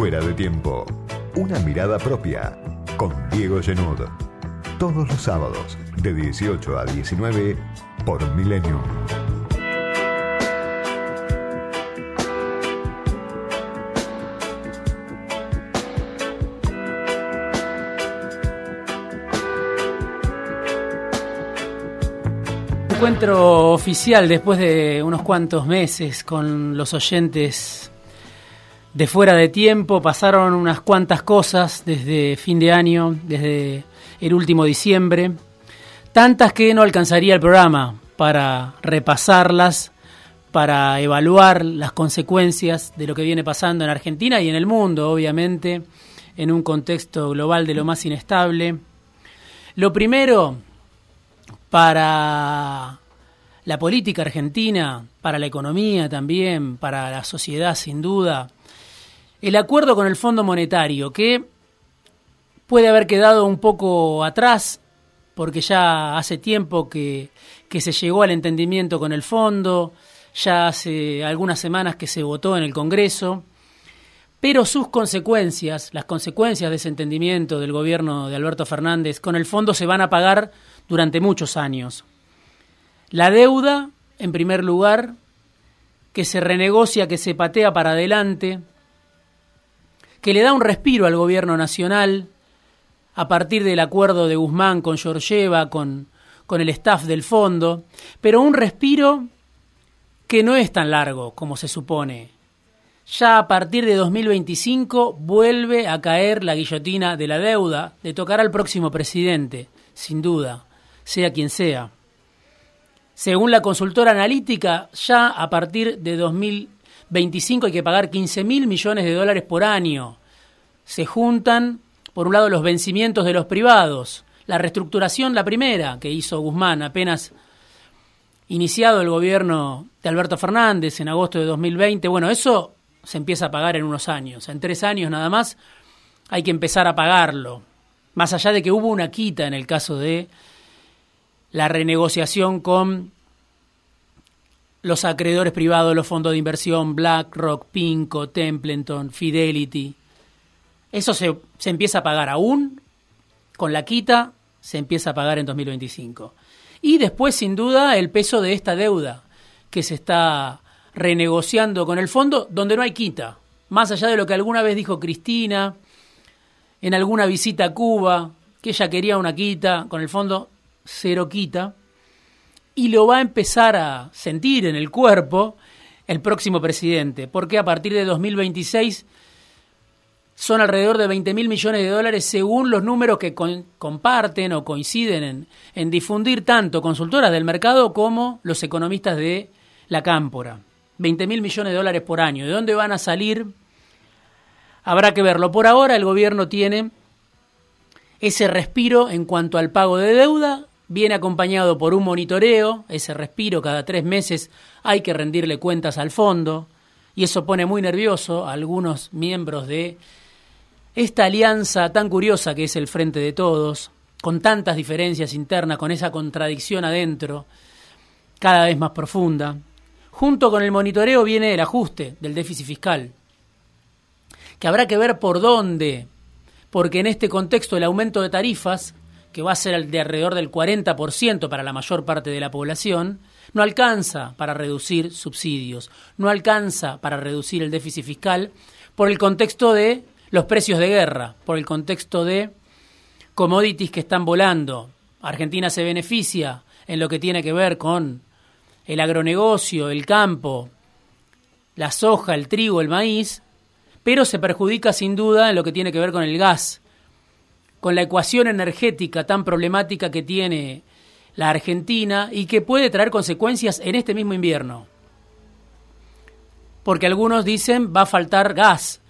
Fuera de tiempo. Una mirada propia con Diego Genud. Todos los sábados de 18 a 19 por Milenio. Encuentro oficial después de unos cuantos meses con los oyentes de fuera de tiempo. Pasaron unas cuantas cosas desde fin de año, desde el último diciembre. Tantas que no alcanzaría el programa para repasarlas, para evaluar las consecuencias de lo que viene pasando en Argentina y en el mundo, obviamente, en un contexto global de lo más inestable. Lo primero, para la política argentina, para la economía también, para la sociedad sin duda, el acuerdo con el Fondo Monetario, que puede haber quedado un poco atrás, porque ya hace tiempo que, que se llegó al entendimiento con el fondo, ya hace algunas semanas que se votó en el Congreso, pero sus consecuencias, las consecuencias de ese entendimiento del gobierno de Alberto Fernández con el fondo se van a pagar durante muchos años. La deuda, en primer lugar, que se renegocia, que se patea para adelante, que le da un respiro al gobierno nacional a partir del acuerdo de Guzmán con Georgieva, con, con el staff del fondo, pero un respiro que no es tan largo como se supone. Ya a partir de 2025 vuelve a caer la guillotina de la deuda, de tocar al próximo presidente, sin duda, sea quien sea. Según la consultora analítica, ya a partir de 2025 hay que pagar 15 mil millones de dólares por año. Se juntan, por un lado, los vencimientos de los privados, la reestructuración, la primera que hizo Guzmán apenas iniciado el gobierno de Alberto Fernández en agosto de 2020. Bueno, eso se empieza a pagar en unos años. En tres años nada más hay que empezar a pagarlo. Más allá de que hubo una quita en el caso de la renegociación con los acreedores privados, los fondos de inversión, BlackRock, Pinco, Templeton, Fidelity. Eso se, se, empieza a pagar aún, con la quita se empieza a pagar en 2025. Y después, sin duda, el peso de esta deuda que se está renegociando con el fondo, donde no hay quita. Más allá de lo que alguna vez dijo Cristina en alguna visita a Cuba, que ella quería una quita, con el fondo cero quita, y lo va a empezar a sentir en el cuerpo el próximo presidente, porque a partir de 2026 son alrededor de 20 mil millones de dólares según los números que comparten o coinciden en, en, difundir tanto consultoras del mercado como los economistas de la cámpora. 20 mil millones de dólares por año. ¿De dónde van a salir? Habrá que verlo. Por ahora el gobierno tiene ese respiro en cuanto al pago de deuda viene acompañado por un monitoreo, ese respiro cada tres meses hay que rendirle cuentas al fondo, y eso pone muy nervioso a algunos miembros de esta alianza tan curiosa que es el Frente de Todos, con tantas diferencias internas, con esa contradicción adentro, cada vez más profunda. Junto con el monitoreo viene el ajuste del déficit fiscal, que habrá que ver por dónde, porque en este contexto el aumento de tarifas que va a ser de alrededor del 40% para la mayor parte de la población, no alcanza para reducir subsidios, no alcanza para reducir el déficit fiscal por el contexto de los precios de guerra, por el contexto de commodities que están volando. Argentina se beneficia en lo que tiene que ver con el agronegocio, el campo, la soja, el trigo, el maíz, pero se perjudica sin duda en lo que tiene que ver con el gas, con la ecuación energética tan problemática que tiene la Argentina y que puede traer consecuencias en este mismo invierno. Porque algunos dicen va a faltar gas.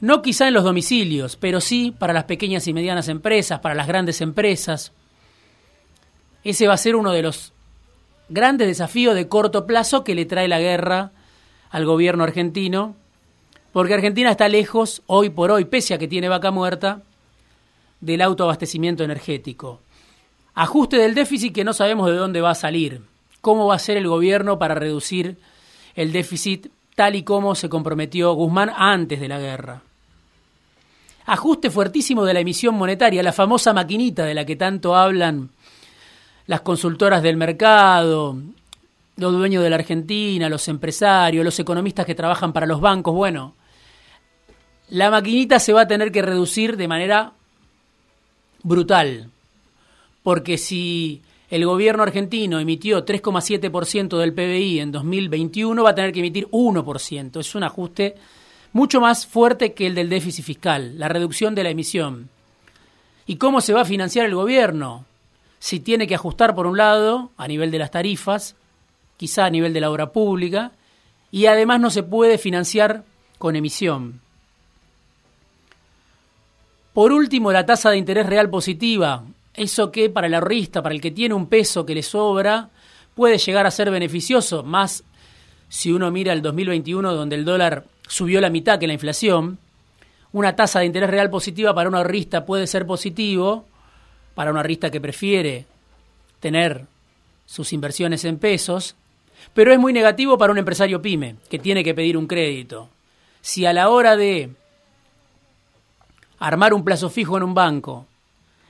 No quizá en los domicilios, pero sí para las pequeñas y medianas empresas, para las grandes empresas. Ese va a ser uno de los grandes desafíos de corto plazo que le trae la guerra al gobierno argentino, porque Argentina está lejos, hoy por hoy, pese a que tiene vaca muerta, del autoabastecimiento energético. Ajuste del déficit que no sabemos de dónde va a salir. ¿Cómo va a ser el gobierno para reducir el déficit tal y como se comprometió Guzmán antes de la guerra? ajuste fuertísimo de la emisión monetaria, la famosa maquinita de la que tanto hablan las consultoras del mercado, los dueños de la Argentina, los empresarios, los economistas que trabajan para los bancos. Bueno, la maquinita se va a tener que reducir de manera brutal, porque si el gobierno argentino emitió 3,7% del PBI en 2021, va a tener que emitir 1%. Es un ajuste mucho más fuerte que el del déficit fiscal, la reducción de la emisión. ¿Y cómo se va a financiar el gobierno? Si tiene que ajustar por un lado a nivel de las tarifas, quizá a nivel de la obra pública, y además no se puede financiar con emisión. Por último, la tasa de interés real positiva, eso que para el ahorrista, para el que tiene un peso que le sobra, puede llegar a ser beneficioso, más si uno mira el 2021 donde el dólar subió la mitad que la inflación, una tasa de interés real positiva para un ahorrista puede ser positivo, para un ahorrista que prefiere tener sus inversiones en pesos, pero es muy negativo para un empresario pyme que tiene que pedir un crédito. Si a la hora de armar un plazo fijo en un banco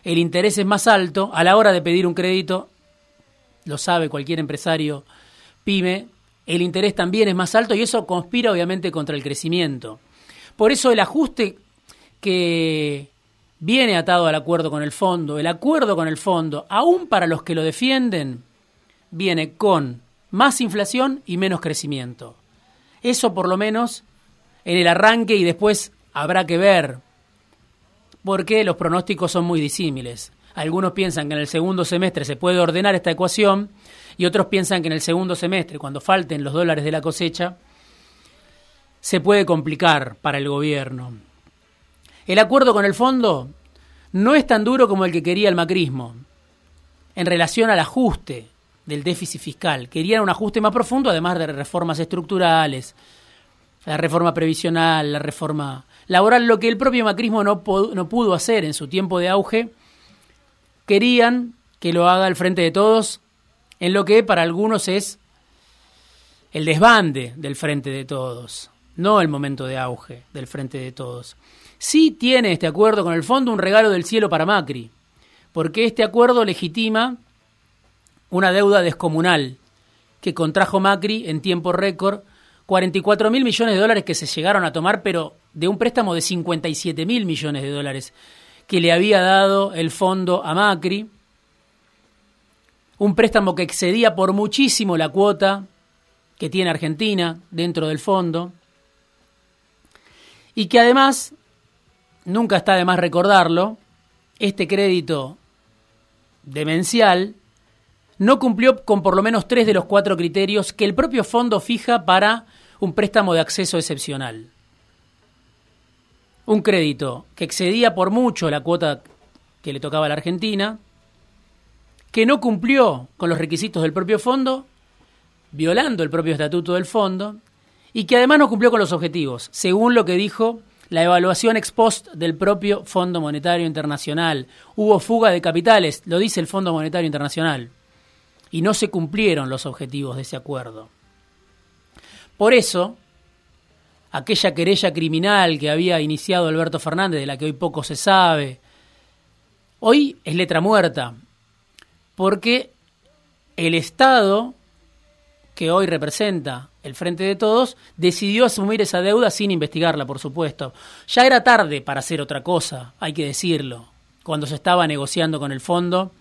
el interés es más alto, a la hora de pedir un crédito, lo sabe cualquier empresario pyme, el interés también es más alto y eso conspira obviamente contra el crecimiento. Por eso el ajuste que viene atado al acuerdo con el fondo, el acuerdo con el fondo, aún para los que lo defienden, viene con más inflación y menos crecimiento. Eso por lo menos en el arranque y después habrá que ver, porque los pronósticos son muy disímiles. Algunos piensan que en el segundo semestre se puede ordenar esta ecuación y otros piensan que en el segundo semestre, cuando falten los dólares de la cosecha, se puede complicar para el gobierno. El acuerdo con el fondo no es tan duro como el que quería el macrismo en relación al ajuste del déficit fiscal. Querían un ajuste más profundo, además de reformas estructurales, la reforma previsional, la reforma laboral, lo que el propio macrismo no, no pudo hacer en su tiempo de auge. Querían que lo haga el Frente de Todos en lo que para algunos es el desbande del Frente de Todos, no el momento de auge del Frente de Todos. Sí tiene este acuerdo con el fondo un regalo del cielo para Macri, porque este acuerdo legitima una deuda descomunal que contrajo Macri en tiempo récord, 44 mil millones de dólares que se llegaron a tomar, pero de un préstamo de 57 mil millones de dólares que le había dado el fondo a Macri, un préstamo que excedía por muchísimo la cuota que tiene Argentina dentro del fondo y que además, nunca está de más recordarlo, este crédito demencial no cumplió con por lo menos tres de los cuatro criterios que el propio fondo fija para un préstamo de acceso excepcional. Un crédito que excedía por mucho la cuota que le tocaba a la Argentina, que no cumplió con los requisitos del propio fondo, violando el propio estatuto del fondo, y que además no cumplió con los objetivos, según lo que dijo la evaluación ex post del propio Fondo Monetario Internacional. Hubo fuga de capitales, lo dice el Fondo Monetario Internacional, y no se cumplieron los objetivos de ese acuerdo. Por eso, aquella querella criminal que había iniciado Alberto Fernández, de la que hoy poco se sabe, hoy es letra muerta, porque el Estado, que hoy representa el Frente de Todos, decidió asumir esa deuda sin investigarla, por supuesto. Ya era tarde para hacer otra cosa, hay que decirlo, cuando se estaba negociando con el fondo,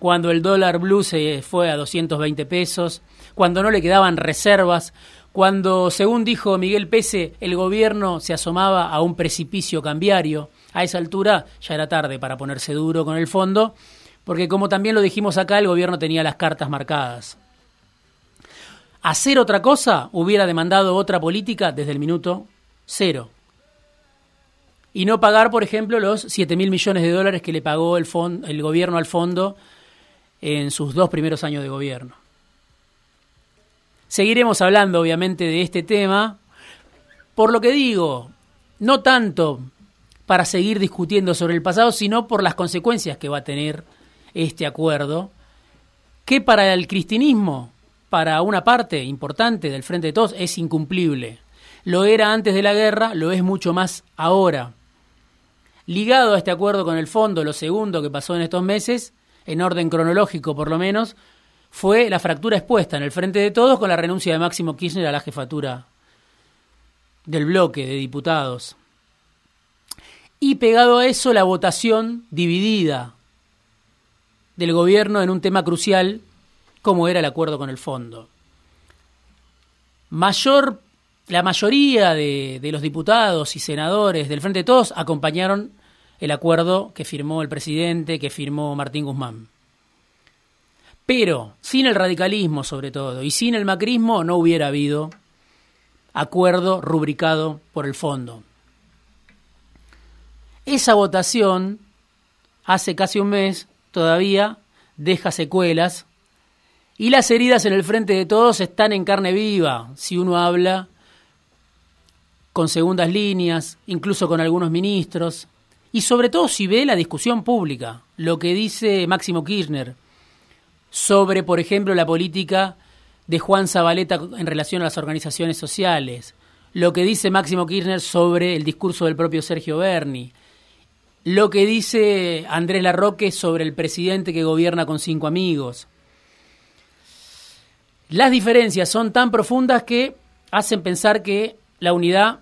cuando el dólar blue se fue a 220 pesos, cuando no le quedaban reservas, cuando, según dijo Miguel Pese, el gobierno se asomaba a un precipicio cambiario. A esa altura ya era tarde para ponerse duro con el fondo porque como también lo dijimos acá, el gobierno tenía las cartas marcadas. Hacer otra cosa hubiera demandado otra política desde el minuto cero. Y no pagar, por ejemplo, los 7 mil millones de dólares que le pagó el, el gobierno al fondo en sus dos primeros años de gobierno. Seguiremos hablando, obviamente, de este tema. Por lo que digo, no tanto para seguir discutiendo sobre el pasado, sino por las consecuencias que va a tener este acuerdo, que para el cristianismo, para una parte importante del Frente de Todos, es incumplible. Lo era antes de la guerra, lo es mucho más ahora. Ligado a este acuerdo con el fondo, lo segundo que pasó en estos meses, en orden cronológico por lo menos, fue la fractura expuesta en el frente de todos con la renuncia de Máximo Kirchner a la jefatura del bloque de diputados. Y pegado a eso, la votación dividida del gobierno en un tema crucial como era el acuerdo con el fondo. Mayor, la mayoría de, de los diputados y senadores del Frente de Todos acompañaron el acuerdo que firmó el presidente, que firmó Martín Guzmán. Pero sin el radicalismo sobre todo y sin el macrismo no hubiera habido acuerdo rubricado por el fondo. Esa votación, hace casi un mes, todavía deja secuelas y las heridas en el frente de todos están en carne viva, si uno habla con segundas líneas, incluso con algunos ministros, y sobre todo si ve la discusión pública, lo que dice Máximo Kirchner sobre, por ejemplo, la política de Juan Zabaleta en relación a las organizaciones sociales, lo que dice Máximo Kirchner sobre el discurso del propio Sergio Berni, lo que dice Andrés Larroque sobre el presidente que gobierna con cinco amigos. Las diferencias son tan profundas que hacen pensar que la unidad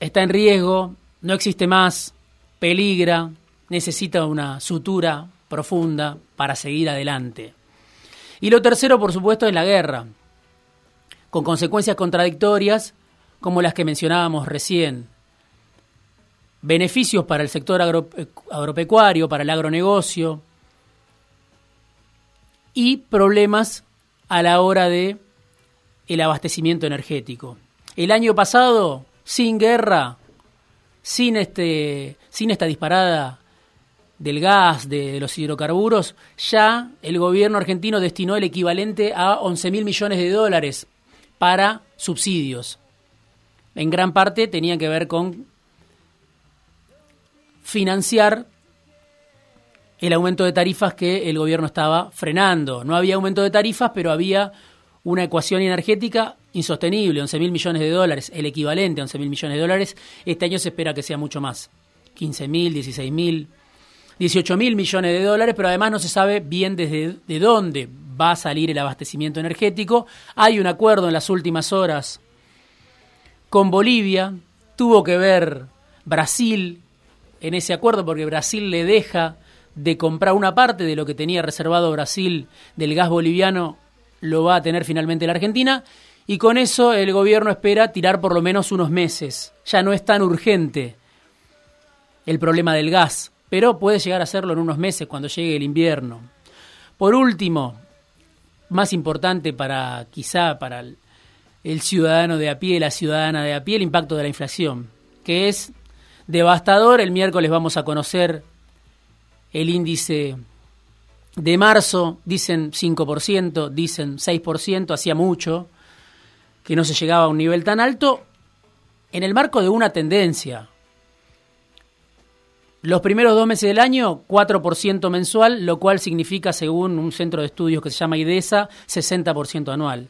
está en riesgo, no existe más, peligra, necesita una sutura profunda para seguir adelante. Y lo tercero, por supuesto, es la guerra, con consecuencias contradictorias como las que mencionábamos recién. Beneficios para el sector agropecuario, para el agronegocio y problemas a la hora de el abastecimiento energético. El año pasado, sin guerra, sin este sin esta disparada del gas, de los hidrocarburos, ya el gobierno argentino destinó el equivalente a 11 mil millones de dólares para subsidios. En gran parte tenían que ver con financiar el aumento de tarifas que el gobierno estaba frenando. No había aumento de tarifas, pero había una ecuación energética insostenible, 11 mil millones de dólares, el equivalente a 11 mil millones de dólares. Este año se espera que sea mucho más, 15 mil, 16 mil 18 mil millones de dólares, pero además no se sabe bien desde de dónde va a salir el abastecimiento energético. Hay un acuerdo en las últimas horas con Bolivia, tuvo que ver Brasil en ese acuerdo porque Brasil le deja de comprar una parte de lo que tenía reservado Brasil del gas boliviano, lo va a tener finalmente la Argentina. Y con eso el gobierno espera tirar por lo menos unos meses. Ya no es tan urgente el problema del gas pero puede llegar a serlo en unos meses cuando llegue el invierno. Por último, más importante para quizá para el, ciudadano de a pie, la ciudadana de a pie, el impacto de la inflación, que es devastador. El miércoles vamos a conocer el índice de marzo, dicen 5%, dicen 6%, hacía mucho que no se llegaba a un nivel tan alto, en el marco de una tendencia, los primeros dos meses del año, 4% mensual, lo cual significa, según un centro de estudios que se llama IDESA, 60% anual.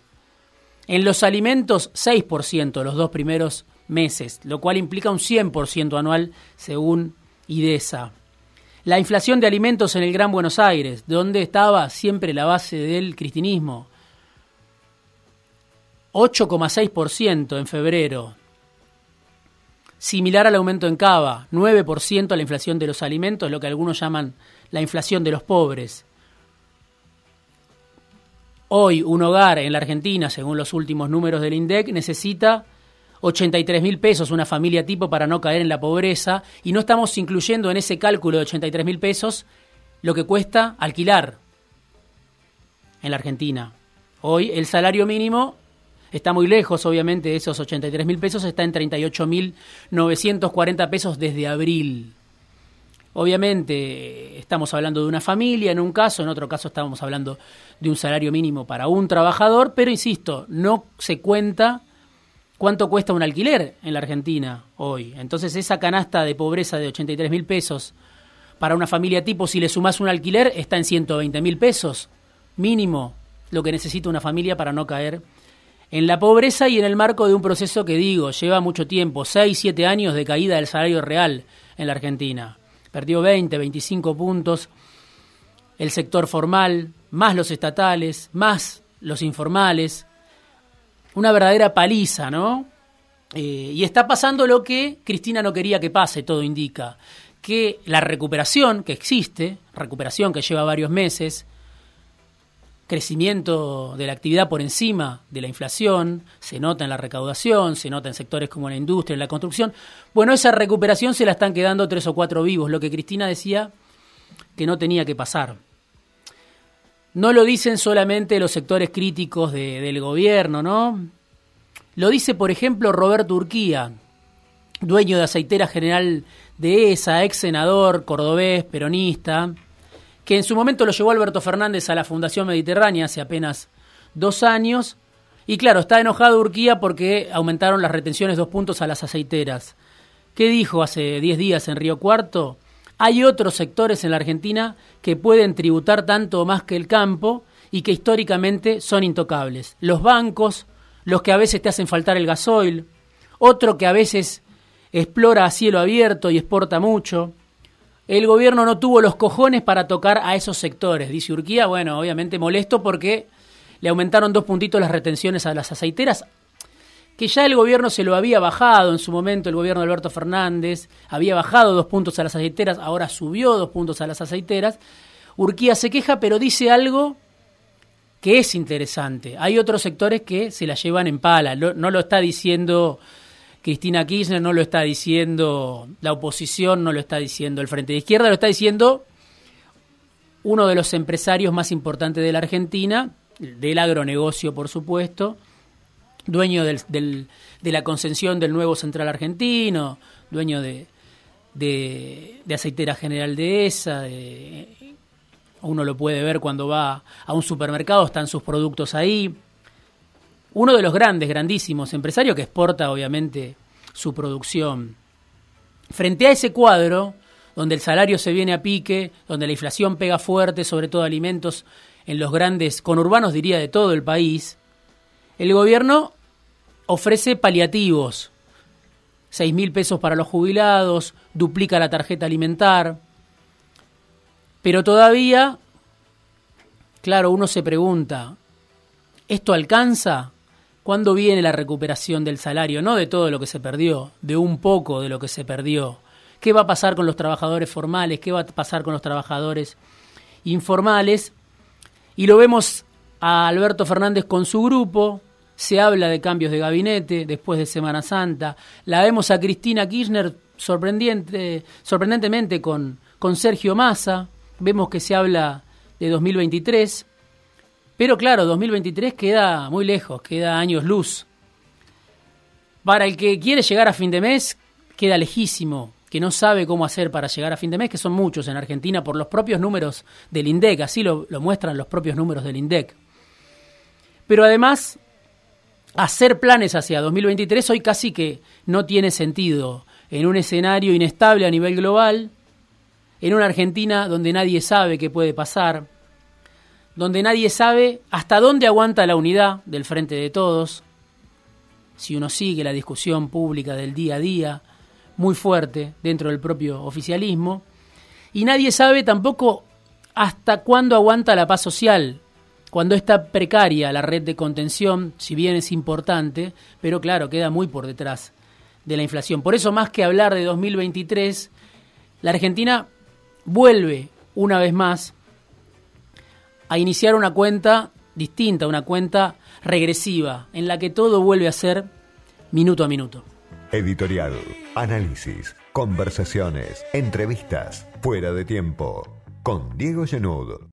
En los alimentos, 6% los dos primeros meses, lo cual implica un 100% anual, según IDESA. La inflación de alimentos en el Gran Buenos Aires, donde estaba siempre la base del cristinismo, 8,6% en febrero, similar al aumento en Cava, 9% a la inflación de los alimentos, lo que algunos llaman la inflación de los pobres. Hoy un hogar en la Argentina, según los últimos números del INDEC, necesita 83 mil pesos una familia tipo para no caer en la pobreza y no estamos incluyendo en ese cálculo de 83 mil pesos lo que cuesta alquilar en la Argentina. Hoy el salario mínimo está muy lejos, obviamente, de esos 83 mil pesos, está en 38 mil 940 pesos desde abril. Obviamente estamos hablando de una familia en un caso, en otro caso estamos hablando de un salario mínimo para un trabajador, pero insisto, no se cuenta cuánto cuesta un alquiler en la Argentina hoy. Entonces esa canasta de pobreza de 83 mil pesos para una familia tipo, si le sumas un alquiler, está en 120 mil pesos mínimo lo que necesita una familia para no caer en la pobreza y en el marco de un proceso que digo, lleva mucho tiempo, 6, 7 años de caída del salario real. en la Argentina. Perdió 20, 25 puntos el sector formal, más los estatales, más los informales. Una verdadera paliza, ¿no? Eh, y está pasando lo que Cristina no quería que pase, todo indica. Que la recuperación que existe, recuperación que lleva varios meses, crecimiento de la actividad por encima de la inflación, se nota en la recaudación, se nota en sectores como la industria, en la construcción. Bueno, esa recuperación se la están quedando tres o cuatro vivos, lo que Cristina decía que no tenía que pasar. No lo dicen solamente los sectores críticos del gobierno, ¿no? Lo dice, por ejemplo, Roberto Urquía, dueño de Aceitera General de ESA, ex senador cordobés, peronista, que en su momento lo llevó Alberto Fernández a la Fundación Mediterránea hace apenas dos años. Y claro, está enojado Urquía porque aumentaron las retenciones dos puntos a las aceiteras. ¿Qué dijo hace diez días en Río Cuarto? Hay otros sectores en la Argentina que pueden tributar tanto más que el campo y que históricamente son intocables. Los bancos, los que a veces te hacen faltar el gasoil, otro que a veces explora a cielo abierto y exporta mucho. El gobierno no tuvo los cojones para tocar a esos sectores, dice Urquía. Bueno, obviamente molesto porque le aumentaron dos puntitos las retenciones a las aceiteras, que ya el gobierno se lo había bajado en su momento, el gobierno de Alberto Fernández había bajado dos puntos a las aceiteras, ahora subió dos puntos a las aceiteras. Urquía se queja, pero dice algo que es interesante. Hay otros sectores que se la llevan en pala. No lo está diciendo Cristina Kirchner, no lo está diciendo la oposición, no lo está diciendo el Frente de Izquierda, lo está diciendo uno de los empresarios más importantes de la Argentina, del agronegocio, por supuesto, dueño de la concesión del nuevo Central Argentino, dueño de, de, de Aceitera General de ESA, de, uno lo puede ver cuando va a un supermercado, están sus productos ahí. Uno de los grandes, grandísimos empresarios que exporta obviamente su producción. Frente a ese cuadro, donde el salario se viene a pique, donde la inflación pega fuerte, sobre todo alimentos en los grandes conurbanos, diría, de todo el país, el gobierno ofrece paliativos. Seis mil pesos para los jubilados, duplica la tarjeta alimentar, pero todavía, claro, uno se pregunta, ¿esto alcanza? ¿Cuándo viene la recuperación del salario? No de todo lo que se perdió, de un poco de lo que se perdió. ¿Qué va a pasar con los trabajadores formales? ¿Qué va a pasar con los trabajadores informales? Y lo vemos a Alberto Fernández con su grupo, se habla de cambios de gabinete después de Semana Santa, la vemos a Cristina Kirchner sorprendente, sorprendentemente con, con Sergio Massa, vemos que se habla de 2023, pero claro, 2023 queda muy lejos, queda años luz. Para el que quiere llegar a fin de mes, queda lejísimo, que no sabe cómo hacer para llegar a fin de mes, que son muchos en Argentina por los propios números del INDEC, así lo, muestran los propios números del INDEC. Pero además, hacer planes hacia 2023 hoy casi que no tiene sentido en un escenario inestable a nivel global, en una Argentina donde nadie sabe qué puede pasar, donde nadie sabe hasta dónde aguanta la unidad del frente de todos, si uno sigue la discusión pública del día a día, muy fuerte dentro del propio oficialismo, y nadie sabe tampoco hasta cuándo aguanta la paz social, cuando está precaria la red de contención, si bien es importante, pero claro, queda muy por detrás de la inflación. Por eso, más que hablar de 2023, la Argentina vuelve una vez más a iniciar una cuenta distinta, una cuenta regresiva, en la que todo vuelve a ser minuto a minuto. Editorial, análisis, conversaciones, entrevistas, fuera de tiempo, con Diego Genud.